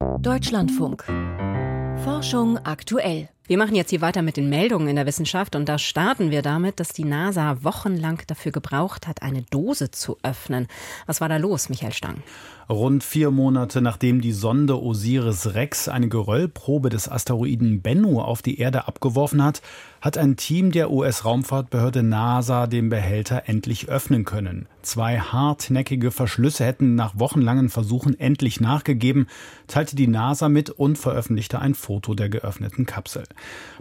Deutschlandfunk. Forschung aktuell. Wir machen jetzt hier weiter mit den Meldungen in der Wissenschaft und da starten wir damit, dass die NASA wochenlang dafür gebraucht hat, eine Dose zu öffnen. Was war da los, Michael Stang? Rund vier Monate nachdem die Sonde Osiris-Rex eine Geröllprobe des Asteroiden Bennu auf die Erde abgeworfen hat, hat ein Team der US-Raumfahrtbehörde NASA den Behälter endlich öffnen können. Zwei hartnäckige Verschlüsse hätten nach wochenlangen Versuchen endlich nachgegeben, teilte die NASA mit und veröffentlichte ein Foto der geöffneten Kapsel.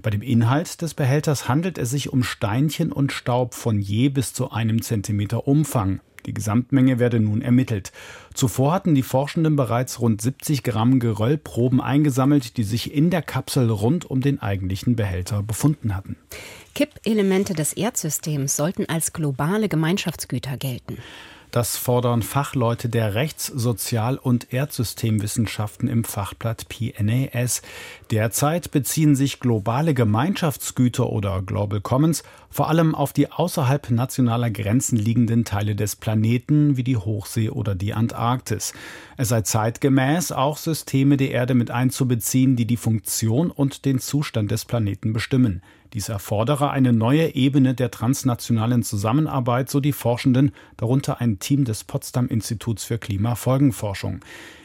Bei dem Inhalt des Behälters handelt es sich um Steinchen und Staub von je bis zu einem Zentimeter Umfang. Die Gesamtmenge werde nun ermittelt. Zuvor hatten die Forschenden bereits rund 70 Gramm Geröllproben eingesammelt, die sich in der Kapsel rund um den eigentlichen Behälter befunden hatten. Kippelemente des Erdsystems sollten als globale Gemeinschaftsgüter gelten. Das fordern Fachleute der Rechts-, Sozial- und Erdsystemwissenschaften im Fachblatt PNAS. Derzeit beziehen sich globale Gemeinschaftsgüter oder Global Commons vor allem auf die außerhalb nationaler Grenzen liegenden Teile des Planeten wie die Hochsee oder die Antarktis. Es sei zeitgemäß, auch Systeme der Erde mit einzubeziehen, die die Funktion und den Zustand des Planeten bestimmen. Dies erfordere eine neue Ebene der transnationalen Zusammenarbeit, so die Forschenden, darunter ein Team des Potsdam Instituts für Klimafolgenforschung.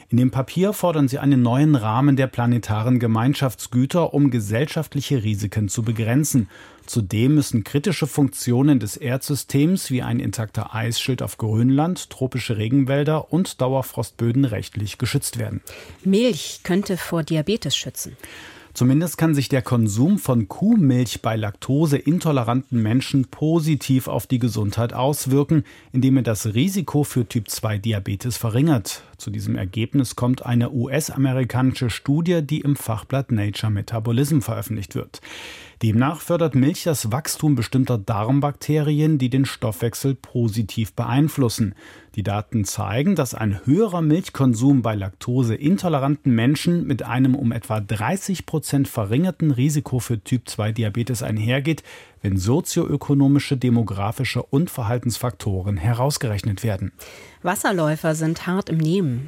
In dem Papier fordern sie einen neuen Rahmen der planetaren Gemeinschaftsgüter, um gesellschaftliche Risiken zu begrenzen. Zudem müssen kritische Funktionen des Erdsystems wie ein intakter Eisschild auf Grönland, tropische Regenwälder und Dauerfrostböden rechtlich geschützt werden. Milch könnte vor Diabetes schützen. Zumindest kann sich der Konsum von Kuhmilch bei laktoseintoleranten Menschen positiv auf die Gesundheit auswirken, indem er das Risiko für Typ-2-Diabetes verringert. Zu diesem Ergebnis kommt eine US-amerikanische Studie, die im Fachblatt Nature Metabolism veröffentlicht wird. Demnach fördert Milch das Wachstum bestimmter Darmbakterien, die den Stoffwechsel positiv beeinflussen. Die Daten zeigen, dass ein höherer Milchkonsum bei laktoseintoleranten Menschen mit einem um etwa 30 Prozent verringerten Risiko für Typ-2-Diabetes einhergeht, wenn sozioökonomische, demografische und Verhaltensfaktoren herausgerechnet werden. Wasserläufer sind hart im Nehmen.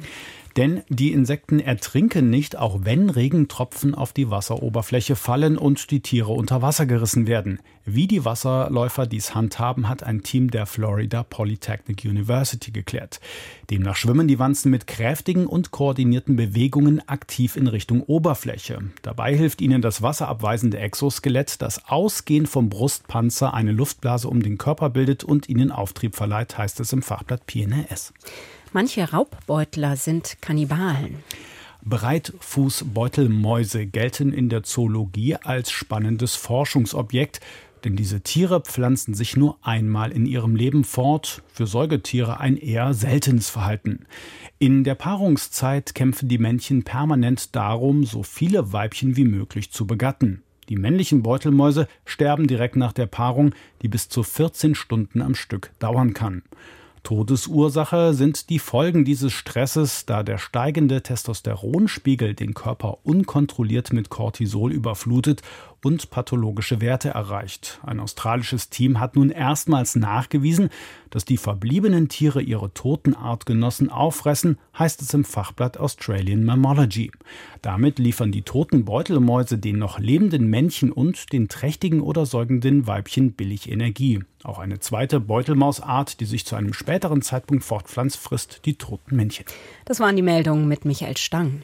Denn die Insekten ertrinken nicht, auch wenn Regentropfen auf die Wasseroberfläche fallen und die Tiere unter Wasser gerissen werden. Wie die Wasserläufer dies handhaben, hat ein Team der Florida Polytechnic University geklärt. Demnach schwimmen die Wanzen mit kräftigen und koordinierten Bewegungen aktiv in Richtung Oberfläche. Dabei hilft ihnen das wasserabweisende Exoskelett, das ausgehend vom Brustpanzer eine Luftblase um den Körper bildet und ihnen Auftrieb verleiht, heißt es im Fachblatt PNS. Manche Raubbeutler sind Kannibalen. Breitfußbeutelmäuse gelten in der Zoologie als spannendes Forschungsobjekt, denn diese Tiere pflanzen sich nur einmal in ihrem Leben fort, für Säugetiere ein eher seltenes Verhalten. In der Paarungszeit kämpfen die Männchen permanent darum, so viele Weibchen wie möglich zu begatten. Die männlichen Beutelmäuse sterben direkt nach der Paarung, die bis zu 14 Stunden am Stück dauern kann. Todesursache sind die Folgen dieses Stresses, da der steigende Testosteronspiegel den Körper unkontrolliert mit Cortisol überflutet und pathologische Werte erreicht. Ein australisches Team hat nun erstmals nachgewiesen, dass die verbliebenen Tiere ihre toten Artgenossen auffressen, heißt es im Fachblatt Australian Mammalogy. Damit liefern die toten Beutelmäuse den noch lebenden Männchen und den trächtigen oder säugenden Weibchen billig Energie. Auch eine zweite Beutelmausart, die sich zu einem späteren Zeitpunkt fortpflanzt, frisst die toten Männchen. Das waren die Meldungen mit Michael Stang.